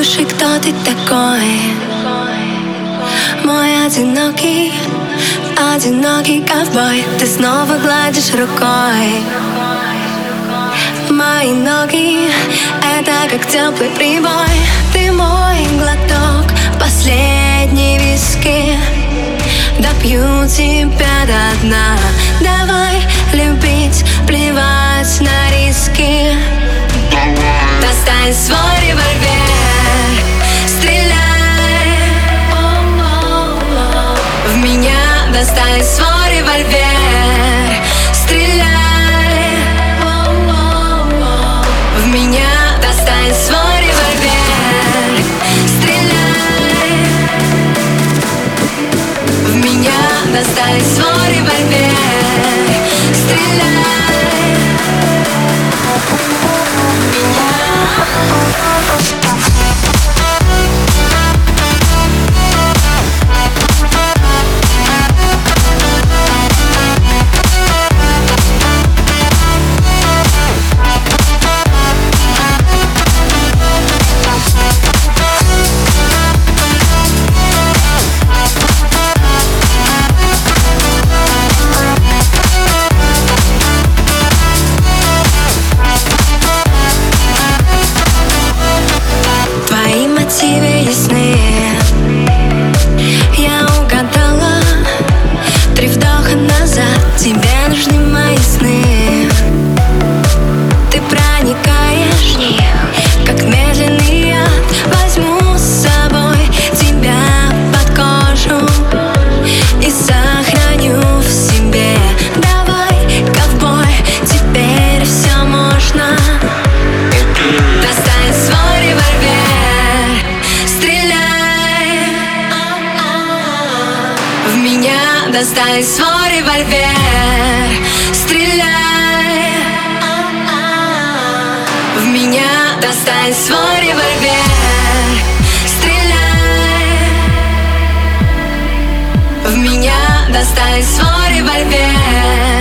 Послушай, кто ты такой Мой одинокий, одинокий ковбой Ты снова гладишь рукой Мои ноги, это как теплый прибой Ты мой глоток, последний виски. Допью тебя до дна достань свой револьвер Стреляй. В меня достань свой револьвер Стреляй. В меня достань свой достань свой револьвер Стреляй. В меня достань свой револьвер Стреляй. В меня достань свой револьвер